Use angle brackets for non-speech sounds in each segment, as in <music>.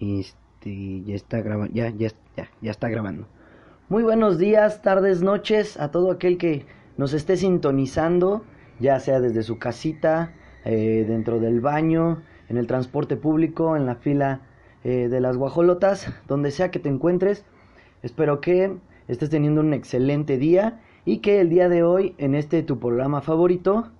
Este, ya está grabando, ya, ya, ya, está grabando. Muy buenos días, tardes, noches a todo aquel que nos esté sintonizando, ya sea desde su casita, eh, dentro del baño, en el transporte público, en la fila eh, de las guajolotas, donde sea que te encuentres. Espero que estés teniendo un excelente día y que el día de hoy, en este tu programa favorito,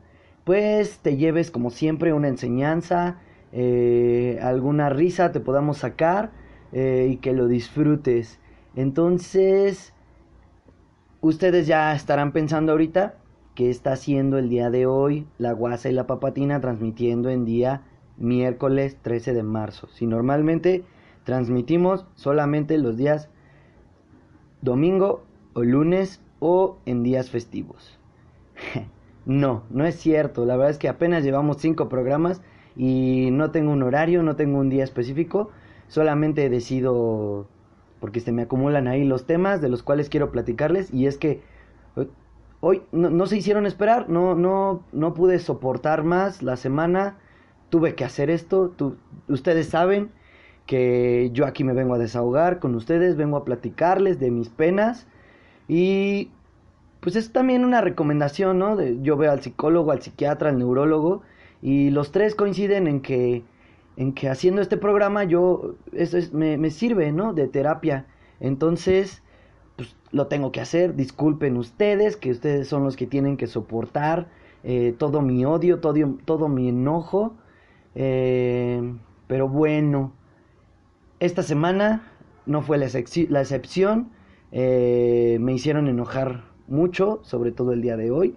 pues te lleves como siempre una enseñanza, eh, alguna risa te podamos sacar eh, y que lo disfrutes. Entonces, ustedes ya estarán pensando ahorita qué está haciendo el día de hoy la guasa y la papatina transmitiendo en día miércoles 13 de marzo. Si normalmente transmitimos solamente los días domingo o lunes o en días festivos. <laughs> no, no es cierto. La verdad es que apenas llevamos cinco programas y no tengo un horario, no tengo un día específico. Solamente decido porque se me acumulan ahí los temas de los cuales quiero platicarles y es que hoy no, se hicieron esperar, no, no, no pude soportar más la semana, tuve que hacer esto, ustedes saben que yo aquí me vengo a desahogar con ustedes, vengo a platicarles de mis penas y pues es también una recomendación, ¿no? De, yo veo al psicólogo, al psiquiatra, al neurólogo y los tres coinciden en que en que haciendo este programa yo eso es, me, me sirve, ¿no? De terapia. Entonces, pues lo tengo que hacer. Disculpen ustedes, que ustedes son los que tienen que soportar eh, todo mi odio, todo, todo mi enojo. Eh, pero bueno, esta semana no fue la, la excepción. Eh, me hicieron enojar mucho, sobre todo el día de hoy,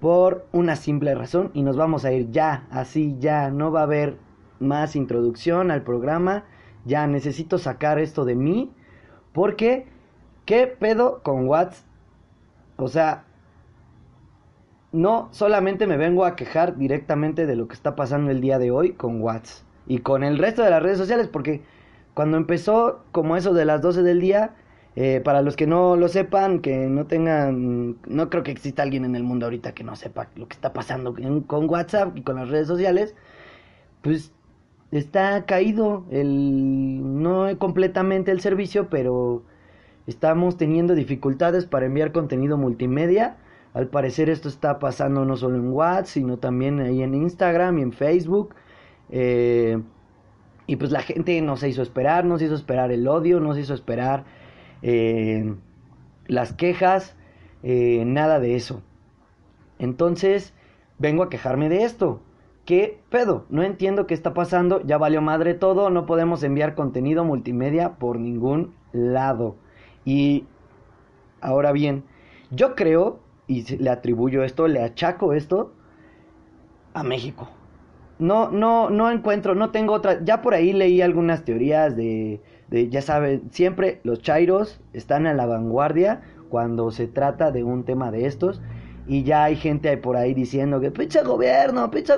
por una simple razón. Y nos vamos a ir ya, así ya. No va a haber más introducción al programa. Ya necesito sacar esto de mí. Porque, ¿qué pedo con WhatsApp? O sea, no solamente me vengo a quejar directamente de lo que está pasando el día de hoy con WhatsApp y con el resto de las redes sociales, porque cuando empezó como eso de las 12 del día, eh, para los que no lo sepan, que no tengan, no creo que exista alguien en el mundo ahorita que no sepa lo que está pasando con WhatsApp y con las redes sociales, pues está caído el no completamente el servicio, pero estamos teniendo dificultades para enviar contenido multimedia. Al parecer esto está pasando no solo en WhatsApp, sino también ahí en Instagram y en Facebook. Eh, y pues la gente no se hizo esperar, no se hizo esperar el odio, no se hizo esperar eh, las quejas, eh, nada de eso. Entonces, vengo a quejarme de esto. ¿Qué pedo? No entiendo qué está pasando, ya valió madre todo, no podemos enviar contenido multimedia por ningún lado. Y ahora bien, yo creo, y le atribuyo esto, le achaco esto a México. No, no, no encuentro, no tengo otra. Ya por ahí leí algunas teorías de, de, ya saben, siempre los chairos están a la vanguardia cuando se trata de un tema de estos y ya hay gente por ahí diciendo que pinche gobierno, pinche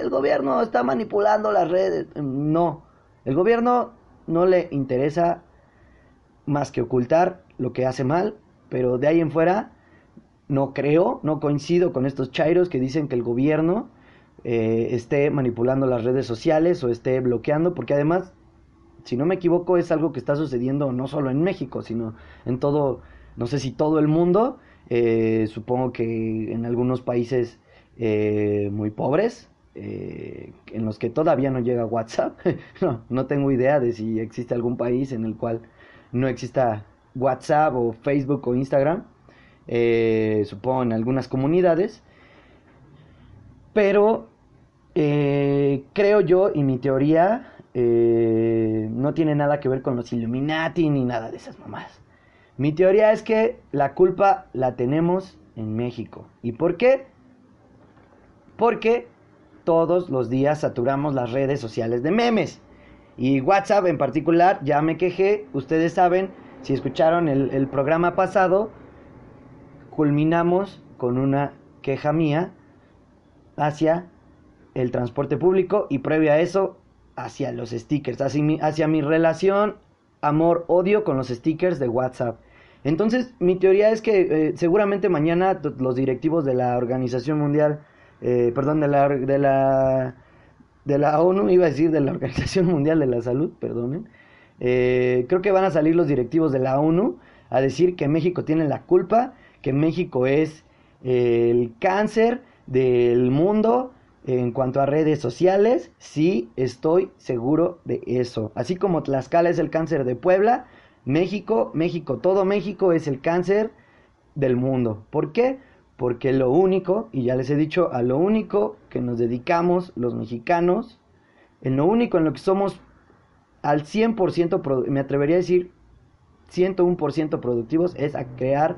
el gobierno está manipulando las redes. No, el gobierno no le interesa más que ocultar lo que hace mal, pero de ahí en fuera no creo, no coincido con estos chairos que dicen que el gobierno eh, esté manipulando las redes sociales o esté bloqueando, porque además, si no me equivoco, es algo que está sucediendo no solo en México, sino en todo, no sé si todo el mundo, eh, supongo que en algunos países eh, muy pobres, eh, en los que todavía no llega WhatsApp. <laughs> no, no tengo idea de si existe algún país en el cual no exista WhatsApp o Facebook o Instagram. supongo en algunas comunidades. Pero creo yo y mi teoría no tiene nada que ver con los Illuminati ni nada de esas mamás. Mi teoría es que la culpa la tenemos en México. ¿Y por qué? Porque todos los días saturamos las redes sociales de memes. Y WhatsApp en particular, ya me quejé, ustedes saben, si escucharon el, programa pasado, culminamos con una queja mía hacia el transporte público y previo a eso hacia los stickers, hacia mi, mi relación amor-odio con los stickers de WhatsApp. Entonces, mi teoría es que eh, seguramente mañana los directivos de la Organización Mundial, eh, perdón, de la, de la ONU, iba a decir de la <laughs> Organización Mundial de la Salud, perdonen, eh, creo que van a salir los directivos de la ONU a decir que México tiene la culpa, que México es el cáncer del mundo en cuanto a redes sociales, sí estoy seguro de eso. Así como Tlaxcala es el cáncer de Puebla, México, México, todo México es el cáncer del mundo. ¿Por qué? Porque lo único, y ya les he dicho, a lo único que nos dedicamos los mexicanos, en lo único en lo que somos al 100%, me atrevería a decir 101% productivos, es a crear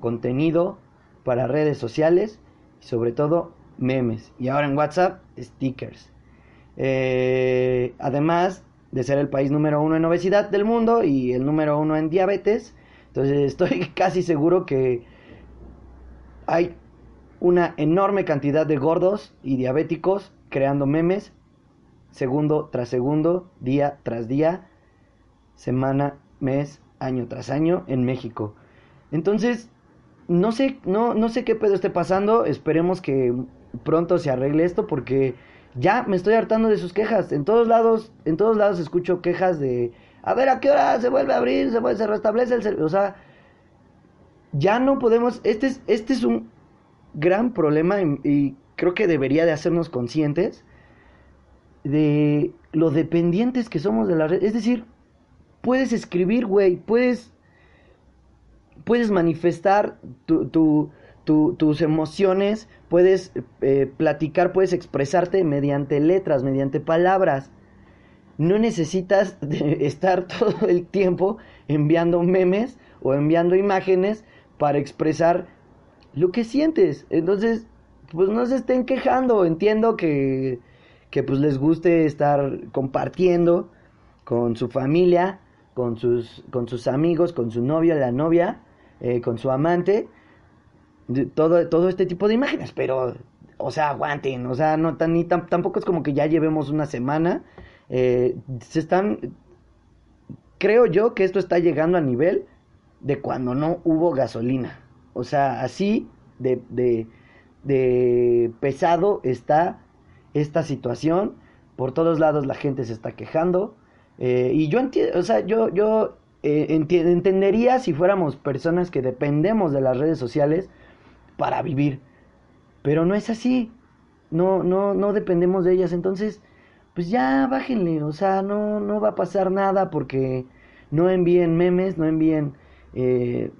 contenido para redes sociales y sobre todo memes. Y ahora en WhatsApp, stickers. Eh, además de ser el país número uno en obesidad del mundo y el número uno en diabetes, entonces estoy <laughs> casi seguro que hay una enorme cantidad de gordos y diabéticos creando memes segundo tras segundo, día tras día, semana, mes, año tras año en México. Entonces, no sé, no, no sé qué pedo esté pasando, esperemos que pronto se arregle esto porque ya me estoy hartando de sus quejas. En todos lados, en todos lados escucho quejas de a ver a qué hora se vuelve a abrir, se, vuelve, se restablece el servicio. O sea, ya no podemos. Este es, este es un gran problema y, creo que debería de hacernos conscientes de lo dependientes que somos de la red. Es decir, puedes escribir, güey, puedes, puedes manifestar tu, tu, tus emociones, puedes eh, platicar, puedes expresarte mediante letras, mediante palabras. No necesitas <laughs> estar todo el tiempo enviando memes o enviando imágenes para expresar lo que sientes. Entonces, pues no se estén quejando. Entiendo que, que pues les guste estar compartiendo con su familia, con sus, con sus amigos, con su novio, la novia, eh, con su amante todo, todo este tipo de imágenes, pero, o sea, aguanten, o sea, no tan, ni tampoco es como que ya llevemos una semana, eh, se están, creo yo que esto está llegando a nivel de cuando no hubo gasolina, o sea, así de, de, de pesado está esta situación, por todos lados la gente se está quejando, eh, y yo entiendo, o sea, yo, yo eh, entendería si fuéramos personas que dependemos de las redes sociales, para vivir. Pero no es así. No, no, no dependemos de ellas. Entonces, pues ya bájenle. O sea, no, no va a pasar nada porque no envíen memes, no envíen eh,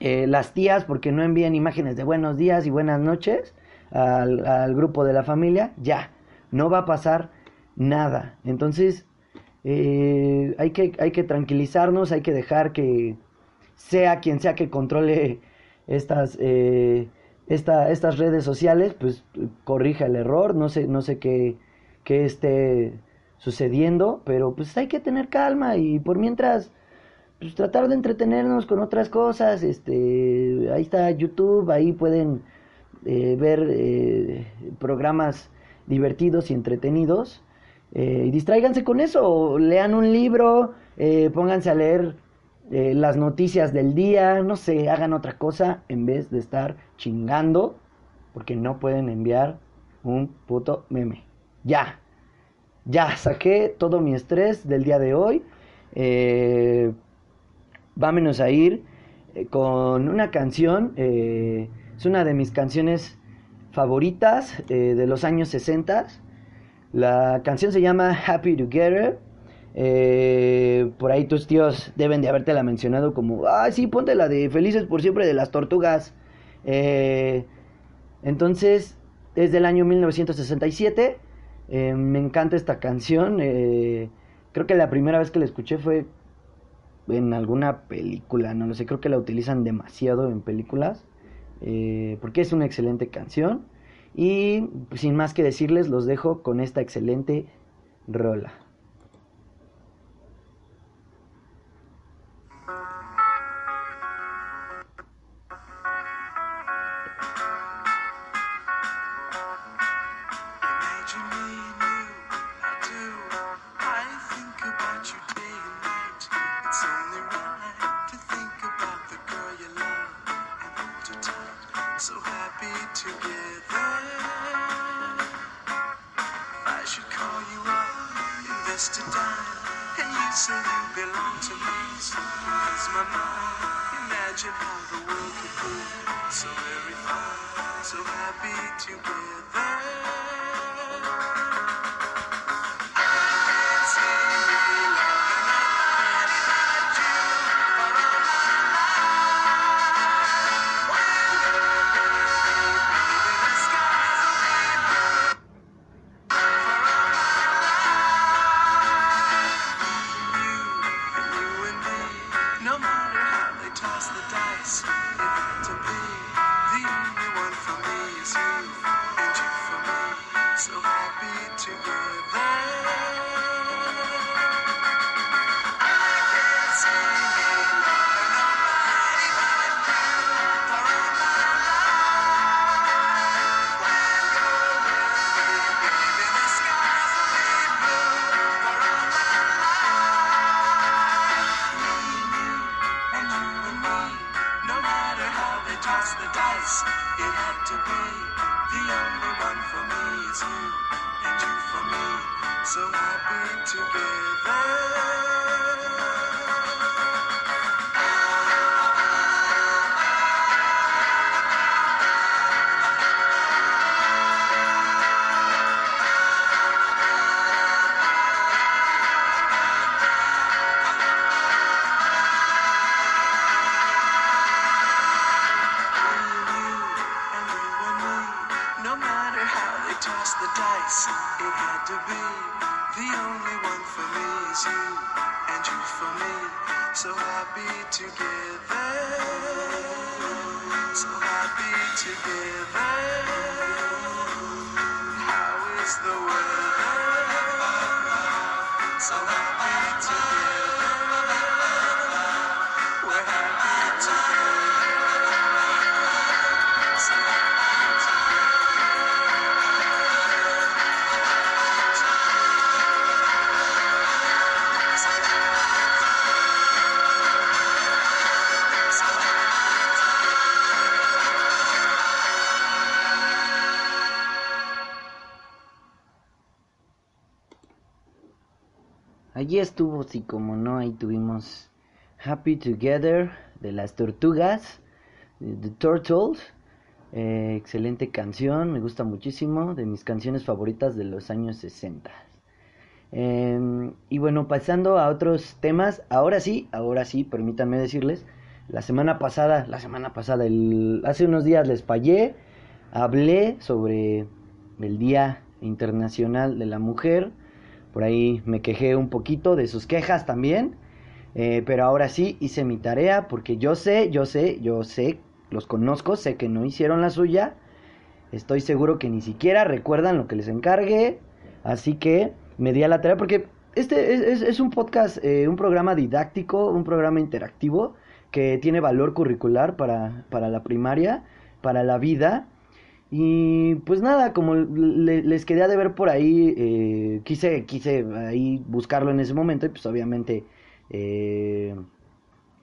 eh, las tías, porque no envíen imágenes de buenos días y buenas noches al, al, grupo de la familia. Ya, no va a pasar nada. Entonces, eh, hay, que, hay que tranquilizarnos, hay que dejar que sea quien sea que controle estas, eh, estas redes sociales, pues corrija el error, no sé, no sé qué, qué esté sucediendo, pero pues hay que tener calma y por mientras pues tratar de entretenernos con otras cosas, este, ahí está YouTube, ahí pueden eh, ver eh, programas divertidos y entretenidos y distráiganse con eso, lean un libro, pónganse a leer eh, las noticias del día, no sé, hagan otra cosa en vez de estar chingando porque no pueden enviar un puto meme. Ya, ya saqué todo mi estrés del día de hoy. Eh, vámonos a ir eh, con una canción, es una de mis canciones favoritas de los años 60. La canción se llama Happy Together eh, por ahí tus tíos deben de habértela mencionado como, ah, sí, ponte la de Felices por siempre de las tortugas. Eh, entonces, es del año 1967. Eh, me encanta esta canción. Eh, creo que la primera vez que la escuché fue en alguna película, no lo sé, creo que la utilizan demasiado en películas. porque es una excelente canción. Y sin más que decirles, los dejo con esta excelente rola. Allí estuvo, sí, como no, ahí tuvimos Happy Together de las Tortugas, The Turtles. Eh, excelente canción, me gusta muchísimo, de mis canciones favoritas de los años 60. Eh, y bueno, pasando a otros temas, ahora sí, ahora sí, permítanme decirles, la semana pasada, la semana pasada, hace unos días les fallé, hablé sobre el Día Internacional de la Mujer, por ahí me quejé un poquito de sus quejas también. eh, pero ahora sí hice mi tarea porque yo sé, yo sé, yo sé, los conozco, sé que no hicieron la suya. Estoy seguro que ni siquiera recuerdan lo que les encargué. Así que me di a la tarea porque este es, es- un podcast, eh, un programa didáctico, un programa interactivo que tiene valor curricular para, para la primaria, para la vida. Y pues nada, como le- les quería de ver por ahí, eh, quise, quise ahí buscarlo en ese momento y pues obviamente eh,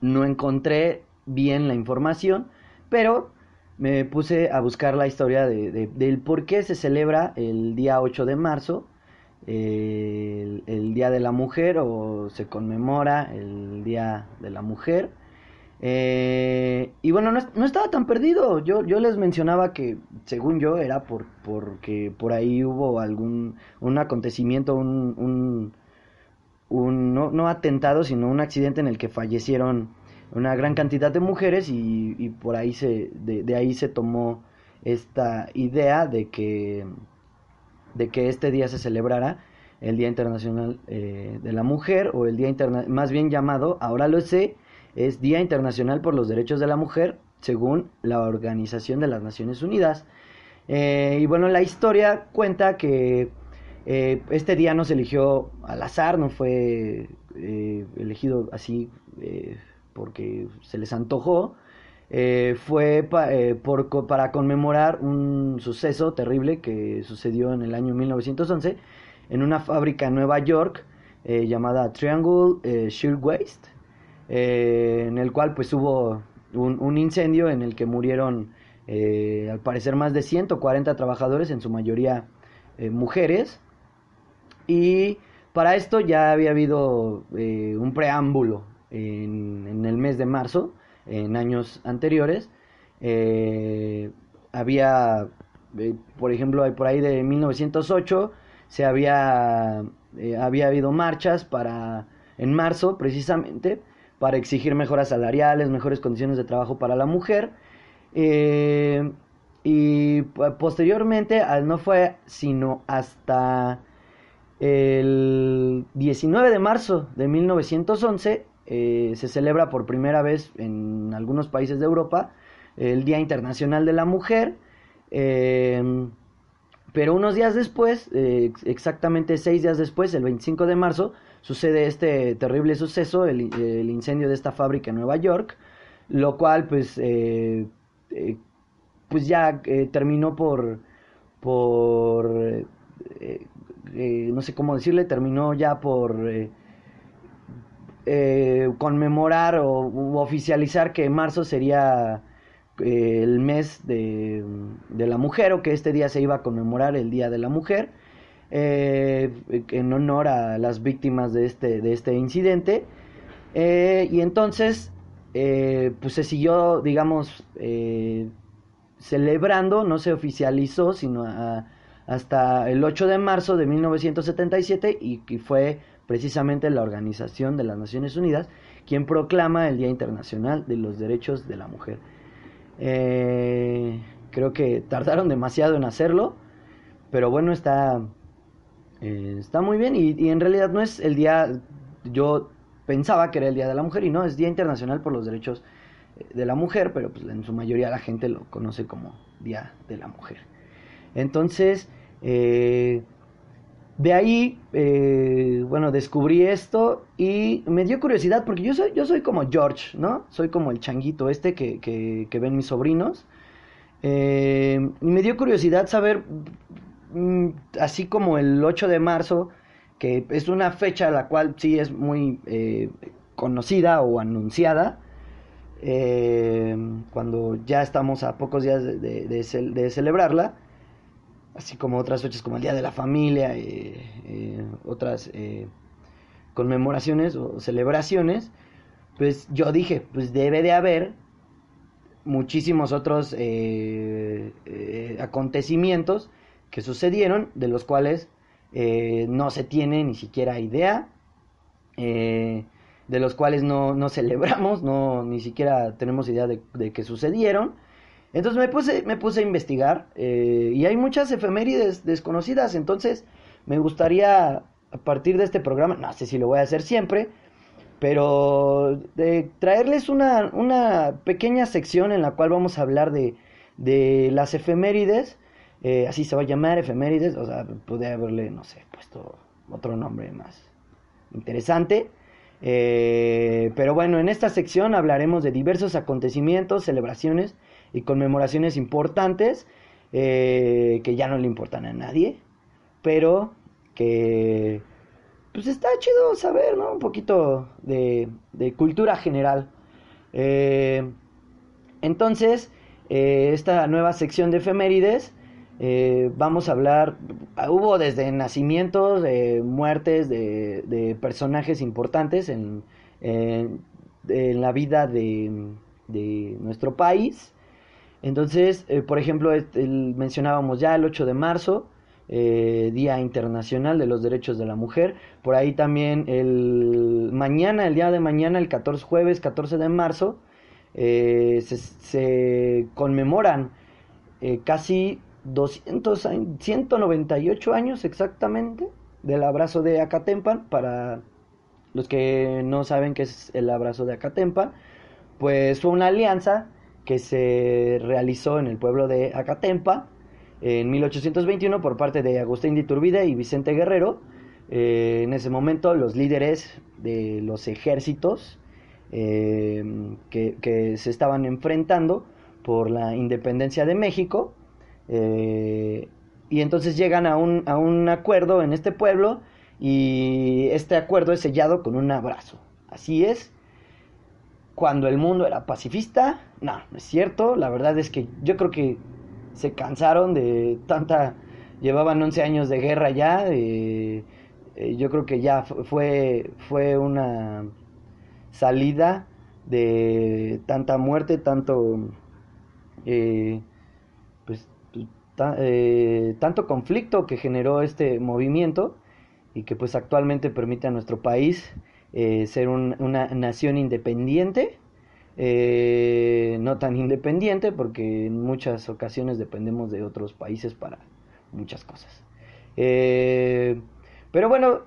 no encontré bien la información, pero me puse a buscar la historia de, de- del por qué se celebra el día 8 de marzo, el Día de la Mujer o se conmemora el Día de la Mujer. Eh, y bueno, no, no estaba tan perdido. Yo, yo les mencionaba que, según yo, era por, porque por ahí hubo algún un acontecimiento, un, un, no, no atentado, sino un accidente en el que fallecieron una gran cantidad de mujeres y, y por ahí se, de, de ahí se tomó esta idea de que, de que este día se celebrara el Día Internacional eh, de la Mujer o el Día Interna más bien llamado, ahora lo sé, es Día Internacional por los Derechos de la Mujer según la Organización de las Naciones Unidas. Eh, y bueno, la historia cuenta que eh, este día no se eligió al azar, no fue eh, elegido así porque se les antojó. Fue por para conmemorar un suceso terrible que sucedió en el año 1911 en una fábrica en Nueva York llamada Triangle eh, Shirtwaist, eh, en el cual pues hubo un, incendio en el que murieron eh, al parecer más de 140 trabajadores, en su mayoría eh, mujeres, y Para esto ya había habido un preámbulo en, en el mes de marzo, en años anteriores. Había, por ejemplo, hay por ahí de 1908, se había, había habido marchas para, en marzo precisamente, para exigir mejoras salariales, mejores condiciones de trabajo para la mujer. Eh, y po- posteriormente, no fue sino hasta el 19 de marzo de 1911, eh, se celebra por primera vez en algunos países de Europa el Día Internacional de la Mujer. eh, pero unos días después, ex- exactamente seis días después, el 25 de marzo, sucede este terrible suceso, el, in- el incendio de esta fábrica en Nueva York, lo cual pues, eh, eh, pues ya eh, terminó por, por eh, no sé cómo decirle, terminó ya por conmemorar o oficializar que marzo sería el mes de, de la mujer o que este día se iba a conmemorar el Día de la Mujer eh, en honor a las víctimas de este, de este incidente. Eh, y entonces, eh, pues se siguió, digamos, celebrando, no se oficializó, sino a- hasta el 8 de marzo de 1977 y, fue precisamente la Organización de las Naciones Unidas quien proclama el Día Internacional de los Derechos de la Mujer. Creo que tardaron demasiado en hacerlo, pero bueno, está, eh, está muy bien y, y en realidad no es el día, yo pensaba que era el Día de la Mujer y no, es Día Internacional por los Derechos eh, de la Mujer, pero pues en su mayoría la gente lo conoce como Día de la Mujer. Entonces, eh, de ahí, bueno, descubrí esto y me dio curiosidad porque yo soy, yo soy como George, ¿no? Soy como el changuito este que, que, ven mis sobrinos. Y me dio curiosidad saber, así como el 8 de marzo, que es una fecha la cual sí es muy eh, conocida o anunciada, eh, cuando ya estamos a pocos días de, de- de cel- de celebrarla, así como otras fechas como el Día de la Familia, eh, eh, otras conmemoraciones o celebraciones, pues yo dije, pues debe de haber muchísimos otros acontecimientos que sucedieron, de los cuales eh, no se tiene ni siquiera idea, eh, de los cuales no, no <laughs> celebramos, no, ni siquiera tenemos idea de, de que sucedieron. Entonces me puse, me puse a investigar eh, y hay muchas efemérides desconocidas, entonces me gustaría a partir de este programa, no sé si lo voy a hacer siempre, pero de traerles una, una pequeña sección en la cual vamos a hablar de, de las efemérides, eh, así se va a llamar efemérides, o sea, pude haberle, no sé, puesto otro nombre más interesante. Eh, pero bueno, en esta sección hablaremos de diversos acontecimientos, celebraciones y conmemoraciones importantes eh, que ya no le importan a nadie, pero que pues está chido saber, ¿no? Un poquito de, de cultura general. Entonces, esta nueva sección de efemérides, eh, vamos a hablar, hubo desde nacimientos, eh, muertes de, de personajes importantes en, en- la vida de, de nuestro país. Entonces, eh, por ejemplo, mencionábamos ya el 8 de marzo, eh, Día Internacional de los Derechos de la Mujer. Por ahí también el mañana, el día de mañana, el 14, jueves 14 de marzo, se, se conmemoran casi 200, años- 198 años exactamente del abrazo de Acatempan. Para los que no saben qué es el abrazo de Acatempan, pues fue una alianza que se realizó en el pueblo de Acatempa en 1821 por parte de Agustín de Iturbide y Vicente Guerrero. Eh, en ese momento los líderes de los ejércitos eh, que, que se estaban enfrentando por la independencia de México eh, y entonces llegan a un, a un acuerdo en este pueblo y este acuerdo es sellado con un abrazo. Así es, cuando el mundo era pacifista, no, no es cierto. La verdad es que yo creo que se cansaron de tanta... Llevaban 11 años de guerra ya. eh, yo creo que ya fu- fue, fue una salida de tanta muerte, tanto, eh, pues, eh, tanto conflicto que generó este movimiento y que pues actualmente permite a nuestro país eh, ser un- una nación independiente, eh, no tan independiente porque en muchas ocasiones dependemos de otros países para muchas cosas. Pero bueno,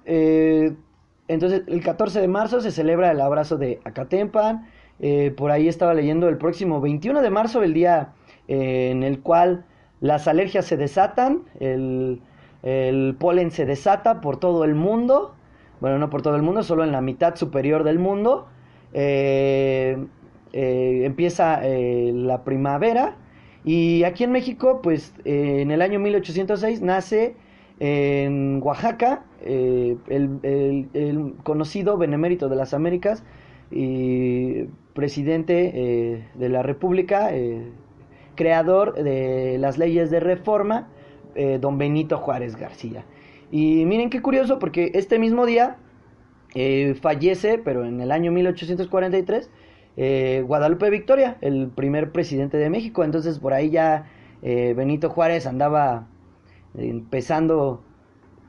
entonces el 14 de marzo se celebra el abrazo de Acatempan. Por ahí estaba leyendo el próximo 21 de marzo, el día en el cual las alergias se desatan, el, el polen se desata por todo el mundo. Bueno, no por todo el mundo, solo en la mitad superior del mundo. Eh, eh, empieza eh, la primavera. Y aquí en México, pues eh, en el año 1806 nace en Oaxaca el, el- el conocido benemérito de las Américas y presidente de la República, creador de las leyes de reforma, eh, don Benito Juárez García. Y miren qué curioso, porque este mismo día eh, fallece, pero en el año 1843, eh, Guadalupe Victoria, el primer presidente de México. Entonces por ahí ya Benito Juárez andaba empezando,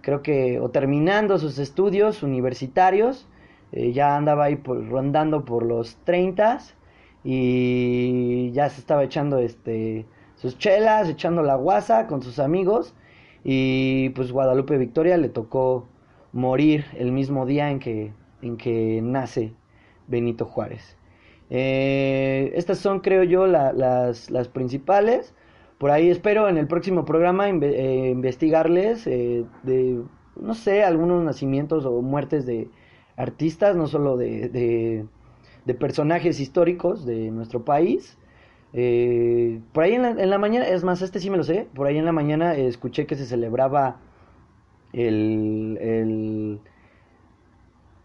creo que, o terminando sus estudios universitarios. ya andaba ahí rondando por los 30 y ya se estaba echando este sus chelas, echando la guasa con sus amigos y pues Guadalupe Victoria le tocó morir el mismo día en que, en que nace Benito Juárez. Eh, estas son, creo yo, la- las, las principales. Por ahí espero en el próximo programa eh, investigarles eh, de, no sé, algunos nacimientos o muertes de artistas, no solo de, de, de personajes históricos de nuestro país. Eh, por ahí en la, en la mañana, es más, este sí me lo sé, por ahí en la mañana eh, escuché que se celebraba el, el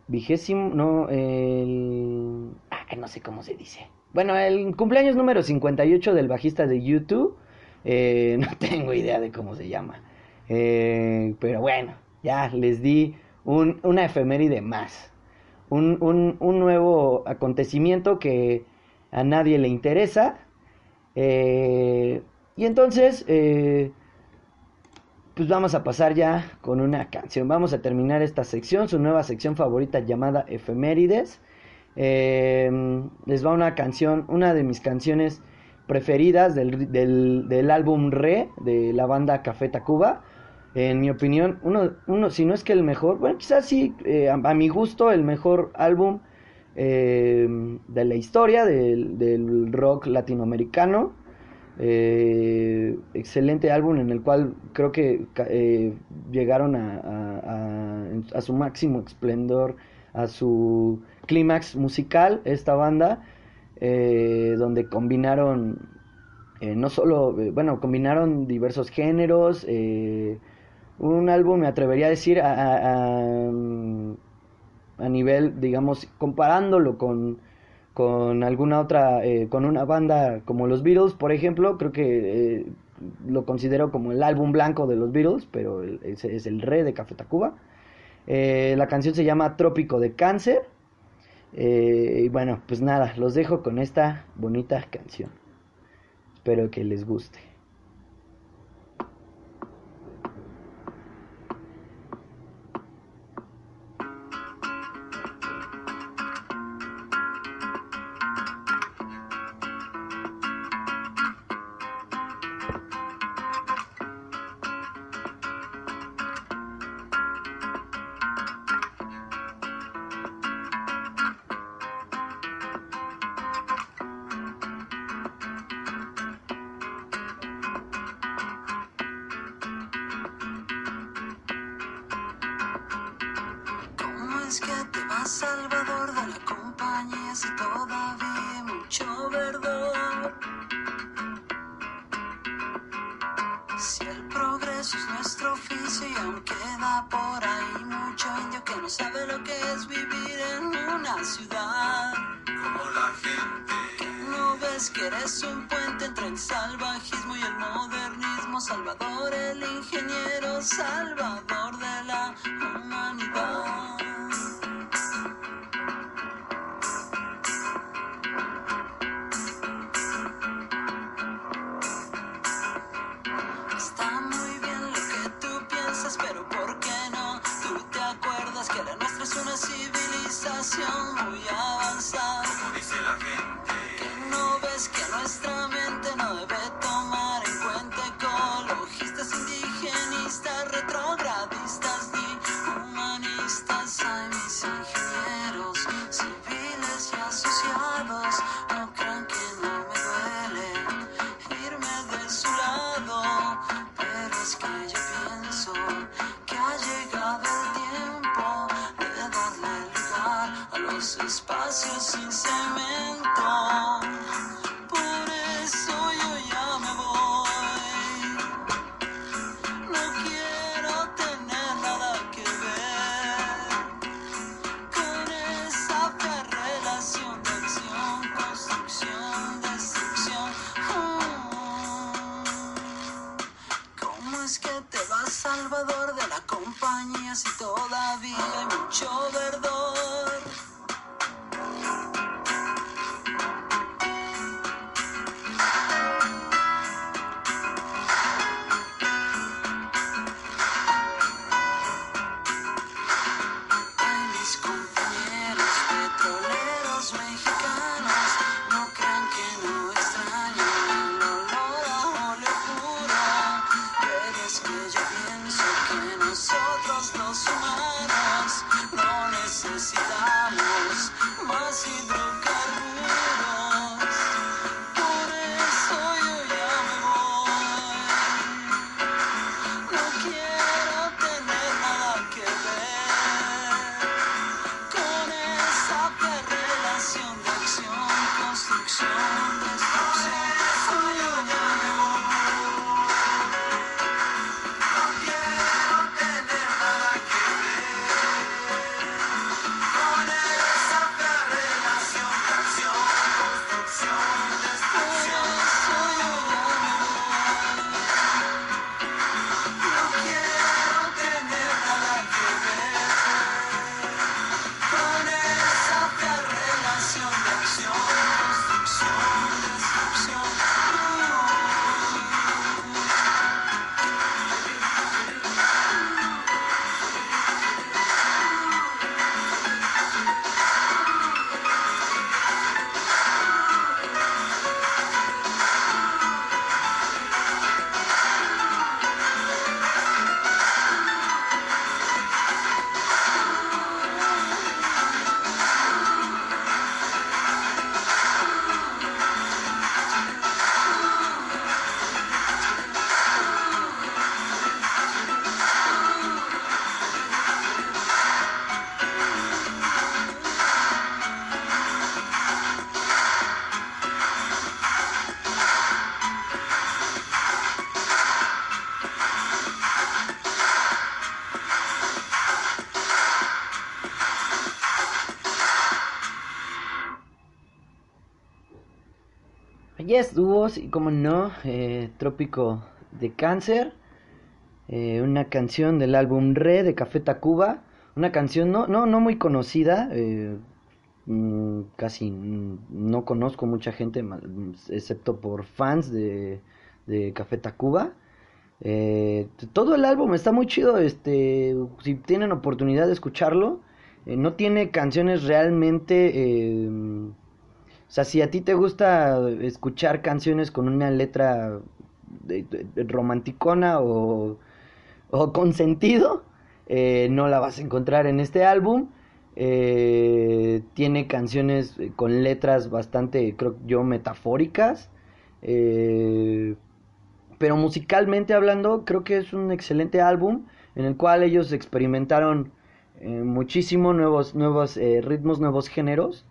vigésimo, no, el... ah, no sé cómo se dice. Bueno, el cumpleaños número 58 del bajista de YouTube, eh, <laughs> no tengo idea de cómo se llama. Pero bueno, ya les di un, una efeméride más. Un, un, un nuevo acontecimiento que a nadie le interesa. Eh, y entonces, eh, pues vamos a pasar ya con una canción. Vamos a terminar esta sección, su nueva sección favorita llamada Efemérides. Eh, les va una canción, una de mis canciones preferidas del, del, del álbum Re de la banda Café Tacuba. En mi opinión, uno, uno, si no es que el mejor, bueno, quizás sí, eh, a, mi gusto, el mejor álbum eh, de la historia del, del rock latinoamericano. Eh, excelente álbum en el cual creo que eh, llegaron a, a, a, su máximo esplendor, a su clímax musical, esta banda, eh, donde combinaron eh, no solo, bueno, combinaron diversos géneros, un álbum me atrevería a decir a, a nivel, digamos, comparándolo con con alguna otra, eh, con una banda como los Beatles, por ejemplo, creo que eh, lo considero como el álbum blanco de los Beatles, pero ese es el re de Café Tacuba. Eh, la canción se llama Trópico de Cáncer. Y bueno, pues nada, los dejo con esta bonita canción. Espero que les guste. El progreso es nuestro oficio y aún queda por ahí mucho indio que no sabe lo que es vivir en una ciudad. Como la gente Que no ve sabes que eres un puente entre el salvajismo y el modernismo. Salvador, el ingeniero, salvador de la humanidad. Civilización muy avanzada. Como dice la gente, Que no ves que nuestra compañía si todavía hay mucho verdor? 10 dúos y como no, eh, Trópico de Cáncer, eh, una canción del álbum Re de Café Tacuba, una canción no, no, no muy conocida, eh, mm, casi mm, no conozco mucha gente, excepto por fans de, de Café Tacuba. todo el álbum está muy chido, este, si tienen oportunidad de escucharlo, no tiene canciones realmente o sea, si a ti te gusta escuchar canciones con una letra de- romanticona o, o con sentido, eh, no la vas a encontrar en este álbum. Eh, tiene canciones con letras bastante, creo yo, metafóricas. Eh, pero musicalmente hablando, creo que es un excelente álbum en el cual ellos experimentaron eh, muchísimo nuevos, nuevos ritmos, nuevos géneros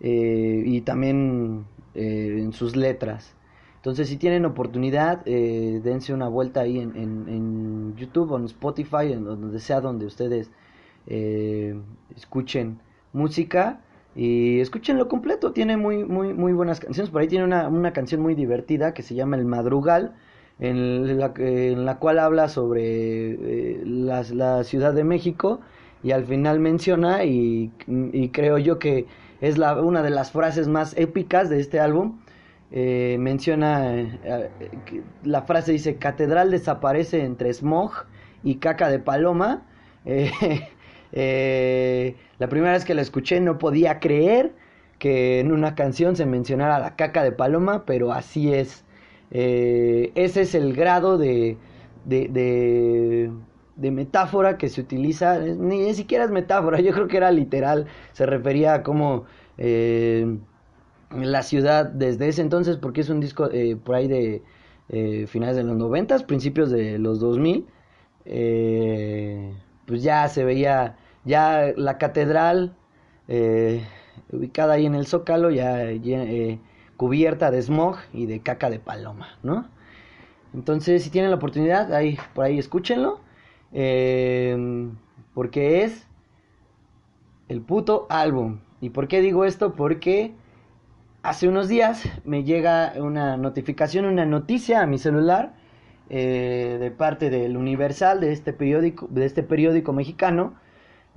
eh, y también eh, en sus letras. Entonces, si tienen oportunidad, eh, dense una vuelta ahí en, en, YouTube o en Spotify, en donde sea donde ustedes eh, escuchen música. Y escúchenlo completo, tiene muy, muy, muy buenas canciones. Por ahí tiene una, una canción muy divertida que se llama El Madrugal, en la, en la cual habla sobre eh, la, la Ciudad de México y al final menciona, y, y creo yo que es la, una de las frases más épicas de este álbum, eh, menciona, eh, la frase dice, Catedral desaparece entre smog y caca de paloma. <laughs> Eh, la primera vez que la escuché no podía creer que en una canción se mencionara la caca de paloma, pero así es. Ese es el grado de, de, de, de metáfora que se utiliza, ni, ni siquiera es metáfora, <laughs> yo creo que era literal, se refería a cómo eh, la ciudad desde ese entonces, porque es un disco eh, por ahí de eh, finales de los noventas, principios de los 2000, eh, pues ya se veía, ya la catedral eh, ubicada ahí en el Zócalo, ya eh, cubierta de smog y de caca de paloma, ¿no? Entonces, si tienen la oportunidad, ahí, por ahí escúchenlo, eh, porque es el puto álbum. ¿Y por qué digo esto? Porque hace unos días me llega una notificación, una noticia a mi celular eh, de parte del Universal, de este periódico, de este periódico mexicano,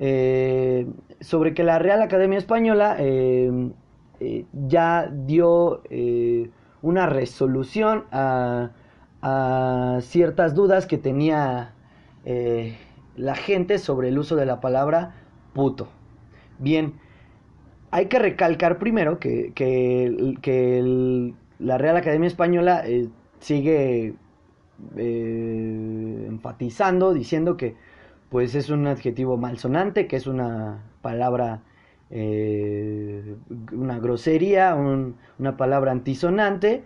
eh, sobre que la Real Academia Española eh, eh, ya dio una resolución a, a ciertas dudas que tenía eh, la gente sobre el uso de la palabra puto. Bien, hay que recalcar primero que, que, que la Real Academia Española eh, sigue eh, enfatizando, diciendo que pues es un adjetivo malsonante, que es una palabra, eh, una grosería, un- una palabra antisonante,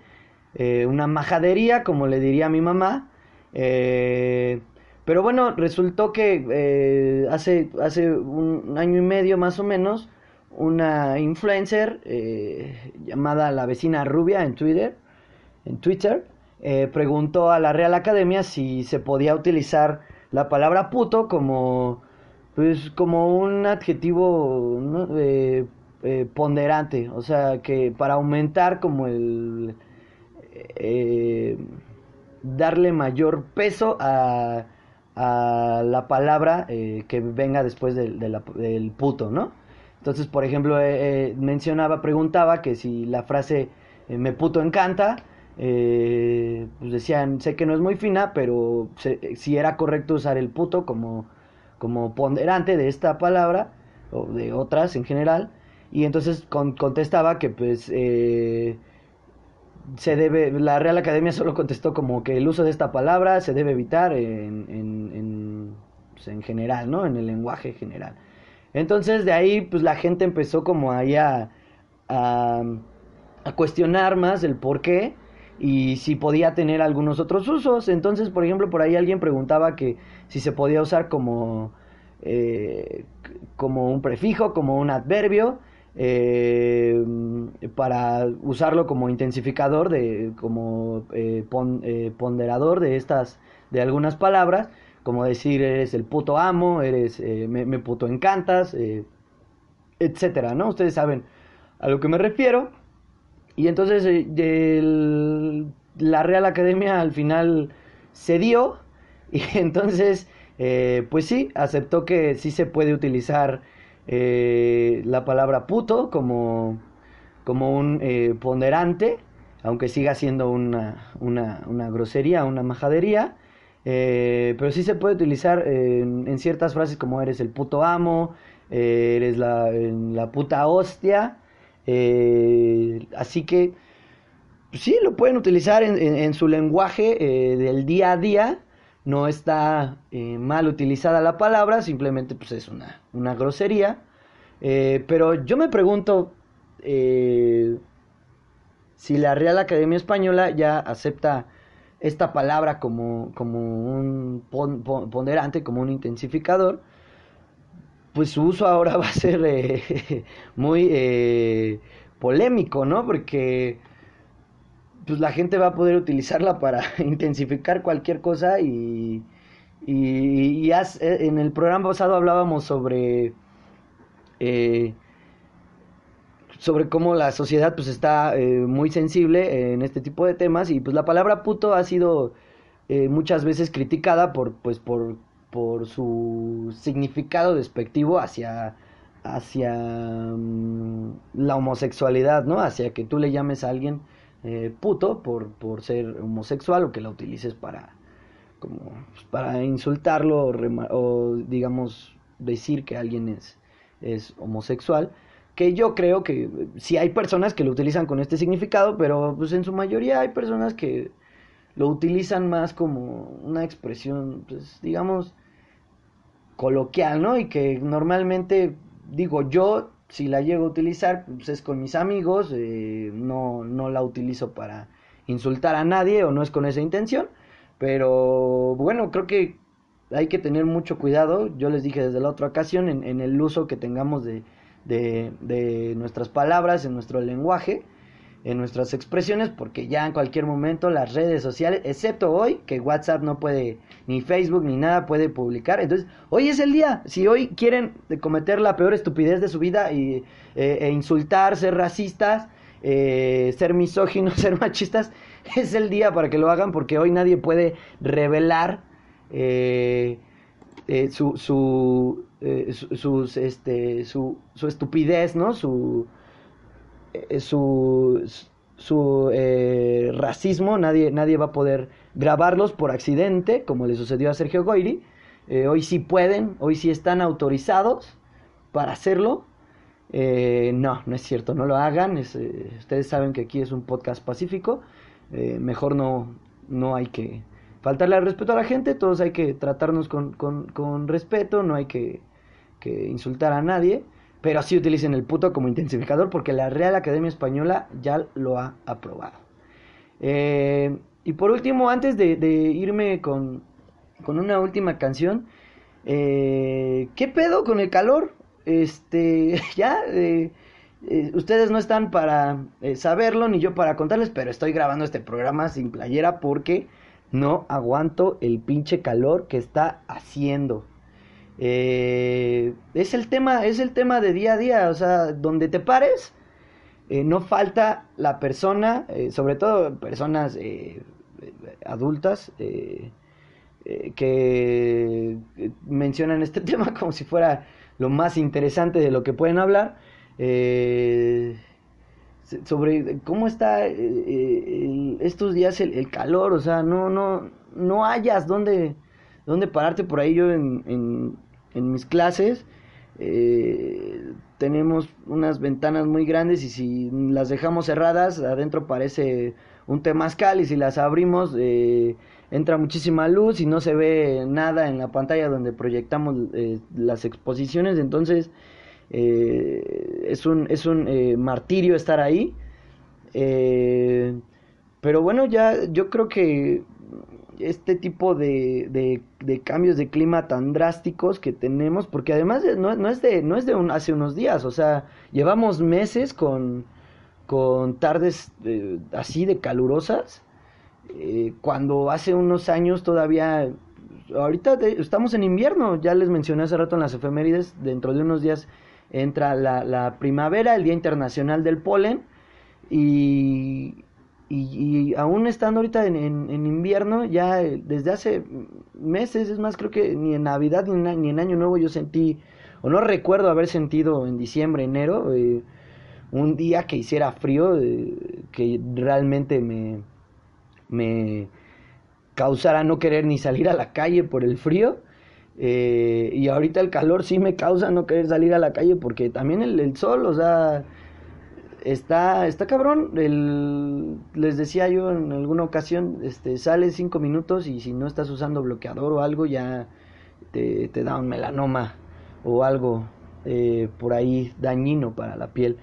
una majadería, como le diría a mi mamá. eh, pero bueno, resultó que eh, hace, hace un año y medio más o menos, una influencer eh, llamada la vecina rubia en Twitter, en Twitter, eh, preguntó a la Real Academia si se podía utilizar la palabra puto como, pues, como un adjetivo. Eh, ponderante, o sea, que para aumentar como el, darle mayor peso a, a la palabra eh, que venga después del, del puto, ¿no? Entonces, por ejemplo, eh, eh, mencionaba, preguntaba que si la frase eh, me puto encanta, eh, pues decían, sé que no es muy fina, pero se- si era correcto usar el puto como, como ponderante de esta palabra, o de otras en general, y entonces con- contestaba que pues eh, se debe, la Real Academia solo contestó como que el uso de esta palabra se debe evitar en, en, en, pues, en general, ¿no? En el lenguaje general. Entonces de ahí pues la gente empezó como ahí a, a, cuestionar más el por qué y si podía tener algunos otros usos. Entonces, por ejemplo, por ahí alguien preguntaba que si se podía usar como, eh, como un prefijo, como un adverbio, eh, para usarlo como intensificador, de, como eh, eh, ponderador de estas, de algunas palabras, como decir eres el puto amo, eres, eh, me, puto encantas, etcétera, ¿no? Ustedes saben a lo que me refiero. Y entonces la Real Academia al final cedió <laughs> y entonces pues sí, aceptó que sí se puede utilizar eh, la palabra puto como, como un eh, ponderante, aunque siga siendo una, una, una grosería, una majadería. eh, pero sí se puede utilizar en, en ciertas frases como eres el puto amo, eh, eres la, la puta hostia. Así que sí, lo pueden utilizar en, en- en su lenguaje del día a día. No está eh, mal utilizada la palabra, simplemente pues es una, una grosería. Eh, pero yo me pregunto eh, si la Real Academia Española ya acepta esta palabra como, como un pon- pon- ponderante, como un intensificador pues su uso ahora <laughs> va a ser <laughs> muy polémico, ¿no? Porque pues la gente va a poder utilizarla para <laughs> intensificar cualquier cosa y, y, y eh, en el programa pasado hablábamos sobre eh, sobre cómo la sociedad pues está eh, muy sensible en este tipo de temas y pues la palabra puto ha sido eh, muchas veces criticada por pues por por su significado despectivo hacia hacia mm, la homosexualidad, ¿no? Hacia que tú le llames a alguien eh, puto por, por ser homosexual o que la utilices para como pues, para insultarlo o, digamos decir que alguien es es homosexual que yo creo que eh, sí hay personas que lo utilizan con este significado pero pues en su mayoría hay personas que lo utilizan más como una expresión pues digamos coloquial, ¿no? Y que normalmente, digo, yo si la llego a utilizar, pues es con mis amigos, eh, no, no la utilizo para insultar a nadie o no es con esa intención, pero bueno, creo que hay que tener mucho cuidado, yo les dije desde la otra ocasión, en, en el uso que tengamos de, de, de nuestras palabras, en nuestro lenguaje, en nuestras expresiones, porque ya en cualquier momento las redes sociales, excepto hoy, que WhatsApp no puede, ni Facebook, ni nada puede publicar. Entonces, hoy es el día. Si hoy quieren cometer la peor estupidez de su vida y, eh, e insultar, ser racistas, eh, ser misóginos, <laughs> ser machistas, es el día para que lo hagan, porque hoy nadie puede revelar eh, eh, su, su, eh, su, sus, este, su, su estupidez, ¿no? Su eh, su, su eh, racismo, nadie, nadie va a poder grabarlos por accidente, como le sucedió a Sergio Goyri. Eh, hoy sí pueden, hoy sí están autorizados para hacerlo. Eh, no, no es cierto, no lo hagan. Es, ustedes saben que aquí es un podcast pacífico. Mejor no, no hay que faltarle al respeto a la gente, todos hay que tratarnos con, con, con respeto, no hay que, que insultar a nadie. Pero sí utilicen el puto como intensificador porque la Real Academia Española ya lo ha aprobado. Eh, y por último, antes de, irme con, con, una última canción, eh, ¿qué pedo con el calor? Este, <laughs> ya, eh, ustedes no están para saberlo ni yo para contarles, pero estoy grabando este programa sin playera porque no aguanto el pinche calor que está haciendo. Eh, es el tema, es el tema de día a día, o sea, donde te pares, eh, no falta la persona, eh, sobre todo personas adultas, que mencionan este <laughs> tema como si fuera lo más interesante de lo que pueden hablar, sobre cómo está estos días el, el, calor, o sea, no, no, no hayas dónde dónde pararte por ahí. Yo en, en, en mis clases eh, tenemos unas ventanas muy grandes y si las dejamos cerradas adentro parece un temazcal y si las abrimos eh, entra muchísima luz y no se ve nada en la pantalla donde proyectamos eh, las exposiciones. Entonces es un es un martirio estar ahí. Pero bueno ya yo creo que este tipo de, de, cambios de clima tan drásticos que tenemos, porque además no, no es de, no es de un, hace unos días, o sea, llevamos meses con, con tardes eh, así de calurosas, eh, cuando hace unos años todavía, ahorita estamos en invierno, ya les mencioné hace rato en las efemérides, dentro de unos días entra la, la primavera, el Día Internacional del Polen, y, y, y, aún estando ahorita en, en, en, invierno, ya desde hace meses, es más, creo que ni en Navidad ni en, ni en Año Nuevo yo sentí, o no recuerdo haber sentido en diciembre, enero, eh, un día que hiciera frío, eh, que realmente me, me causara no querer ni salir a la calle por el frío. Eh, y ahorita el calor sí me causa no querer salir a la calle porque también el, el sol, o sea, está, está cabrón. El, les decía yo en alguna ocasión, este, sales cinco minutos y si no estás usando bloqueador o algo, ya te, te da un melanoma o algo eh, por ahí dañino para la piel.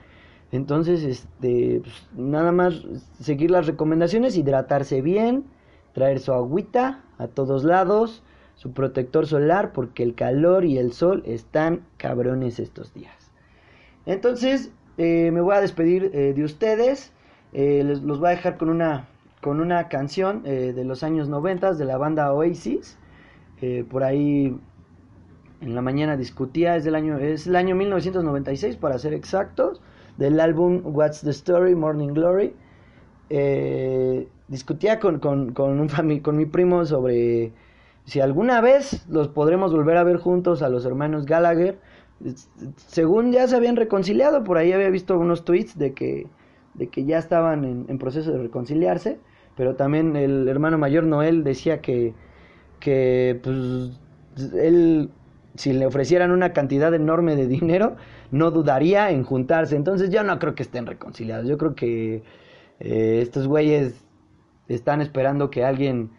Entonces, este, pues, nada más seguir las recomendaciones, hidratarse bien, traer su agüita a todos lados, su protector solar, porque el calor y el sol están cabrones estos días. Entonces, eh, me voy a despedir eh, de ustedes. Eh, les, los voy a dejar con una, con una canción eh, de los años 90 de la banda Oasis. Eh, por ahí en la mañana discutía, es, año, es el año 1996 para ser exactos. del álbum What's the Story, Morning Glory. Eh, discutía con, con, con, un con mi primo sobre si alguna vez los podremos volver a ver juntos a los hermanos Gallagher. Según ya se habían reconciliado, por ahí había visto unos tweets de que, de que ya estaban en, en proceso de reconciliarse, pero también el hermano mayor Noel decía que, que pues él si le ofrecieran una cantidad enorme de dinero no dudaría en juntarse. Entonces yo no creo que estén reconciliados. Yo creo que eh, estos güeyes están esperando que alguien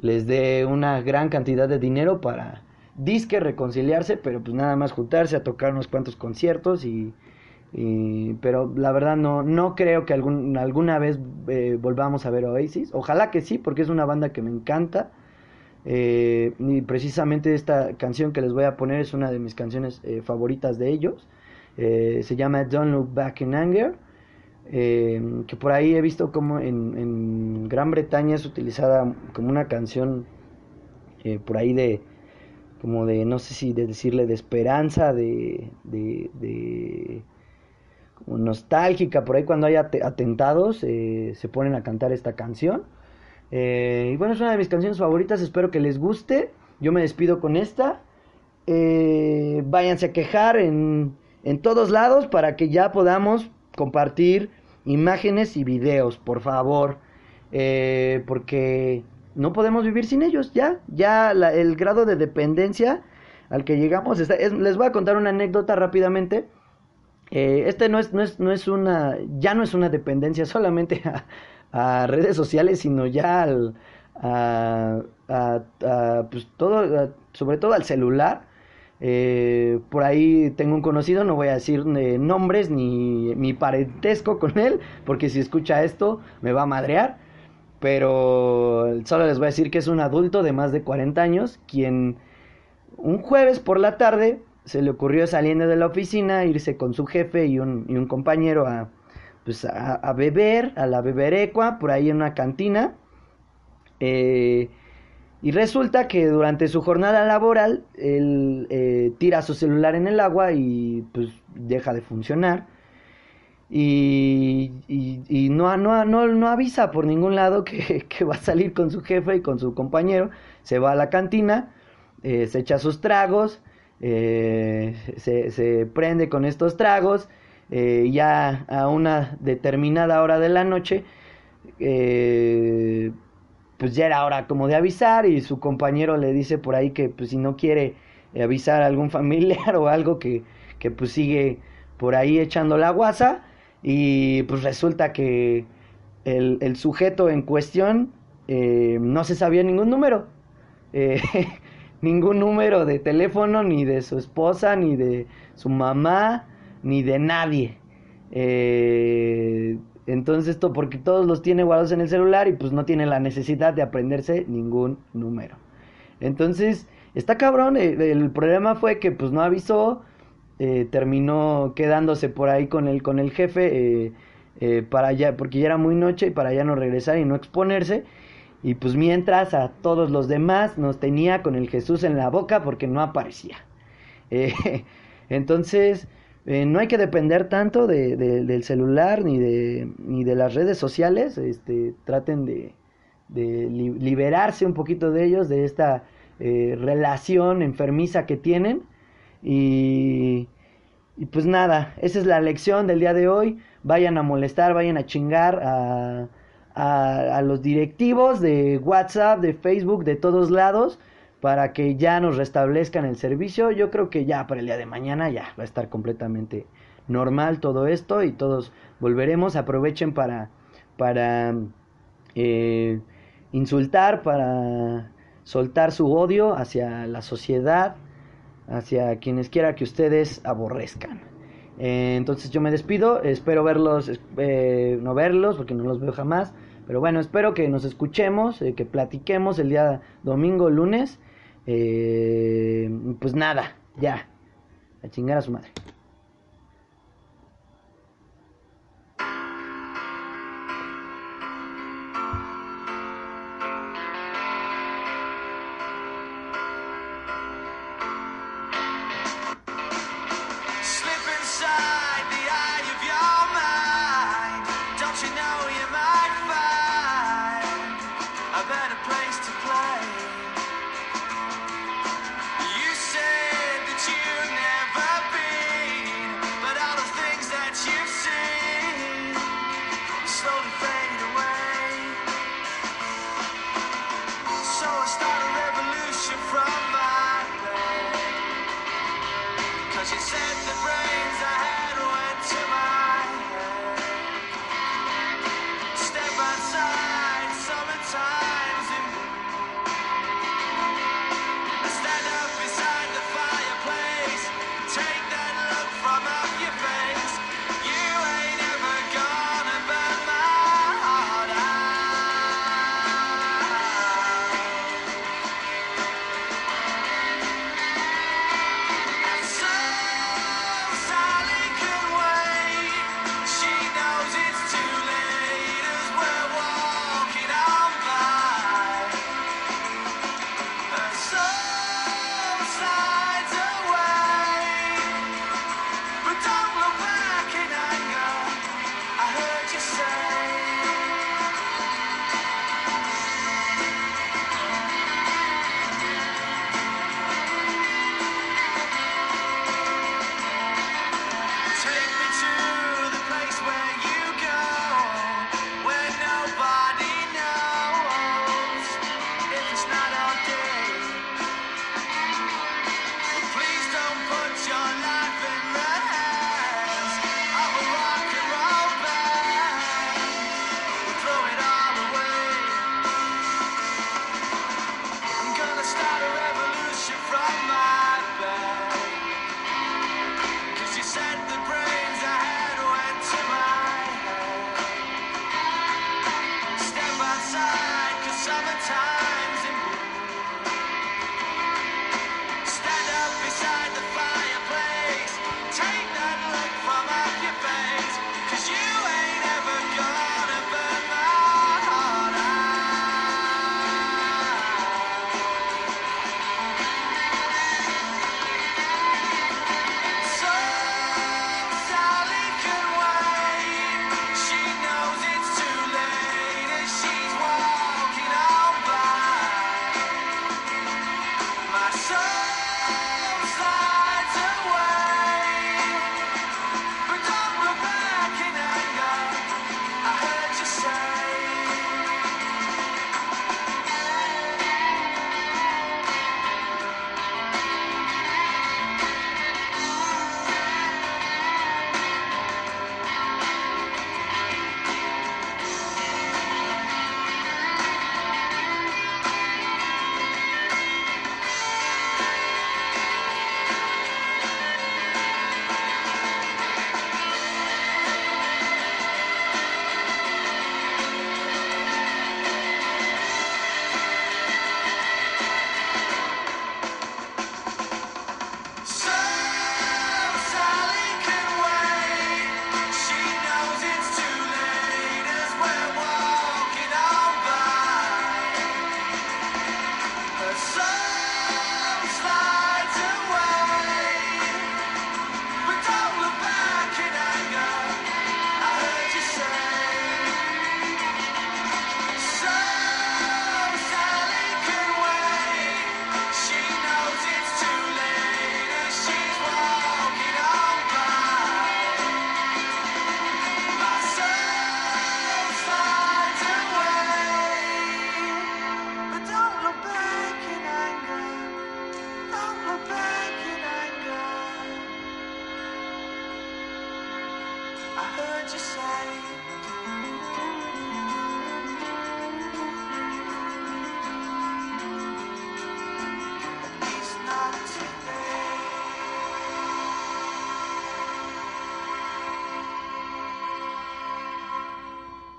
les dé una gran cantidad de dinero para disque reconciliarse pero pues nada más juntarse a tocar unos cuantos conciertos y, pero la verdad no no creo que algún, alguna vez eh, volvamos a ver Oasis ojalá que sí porque es una banda que me encanta eh, y precisamente esta canción que les voy a poner es una de mis canciones eh, favoritas de ellos. Se llama Don't Look Back in Anger. que por ahí he visto como en, en Gran Bretaña es utilizada como una canción por ahí de como de no sé si de decirle de esperanza de, de, de como nostálgica por ahí cuando hay ate- atentados eh, se ponen a cantar esta canción eh, y bueno, es una de mis canciones favoritas, espero que les guste. Yo me despido con esta. Eh, váyanse a quejar en, en todos lados para que ya podamos compartir imágenes y videos, por favor. Eh, porque no podemos vivir sin ellos, ya. Ya la- el grado de dependencia al que llegamos. está- es- les voy a contar una anécdota rápidamente. Eh, este no es, no es, no es una, ya no es una dependencia solamente a, redes sociales, sino ya al, a, pues todo, sobre todo al celular. Eh, por ahí tengo un conocido, no voy a decir eh, nombres ni mi parentesco con él, porque si escucha esto me va a madrear. Pero solo les voy a decir que es un adulto de más de 40 años, quien un jueves por la tarde se le ocurrió saliendo de la oficina irse con su jefe y un, y un compañero a, pues a, a beber, a la beberecua, por ahí en una cantina. Eh, y resulta que durante su jornada laboral él eh, tira su celular en el agua y pues deja de funcionar. Y, y- y no, no, no, no avisa por ningún lado que, <laughs> que va a salir con su jefe y con su compañero. Se va a la cantina, eh, se echa sus tragos, eh, se, se prende con estos tragos. eh, ya a una determinada hora de la noche, eh, pues ya era hora como de avisar y su compañero le dice por ahí que pues si no quiere avisar a algún <laughs> familiar o algo que, que pues sigue por ahí echando la guasa y pues resulta que el, el sujeto en cuestión eh, no se sabía ningún número. Eh, <laughs> ningún número de teléfono ni de su esposa, ni de su mamá, ni de nadie. Eh, entonces esto porque todos los tiene guardados en el celular y pues no tiene la necesidad de aprenderse ningún número. Entonces, está cabrón, eh, el problema fue que pues no avisó, eh, terminó quedándose por ahí con el, con el jefe eh, eh, para ya, porque ya era muy noche y para ya no regresar y no exponerse. Y pues mientras a todos los demás nos tenía con el Jesús en la boca porque no aparecía. Eh, <laughs> entonces, eh, no hay que depender tanto de, de- del celular ni de, ni de las redes sociales. Este, traten de, de li- liberarse un poquito de ellos, de esta relación enfermiza que tienen. Y, y pues nada, esa es la lección del día de hoy. Vayan a molestar, vayan a chingar a, a, a los directivos de WhatsApp, de Facebook, de todos lados, para que ya nos restablezcan el servicio. Yo creo que ya para el día de mañana ya va a estar completamente normal todo esto y todos volveremos. Aprovechen para, para eh, insultar, para soltar su odio hacia la sociedad, hacia quienes quiera que ustedes aborrezcan. Eh, entonces yo me despido, espero verlos, eh, no verlos porque no los veo jamás, pero bueno, espero que nos escuchemos, eh, que platiquemos el día domingo, lunes. Eh, pues nada, ya, a chingar a su madre.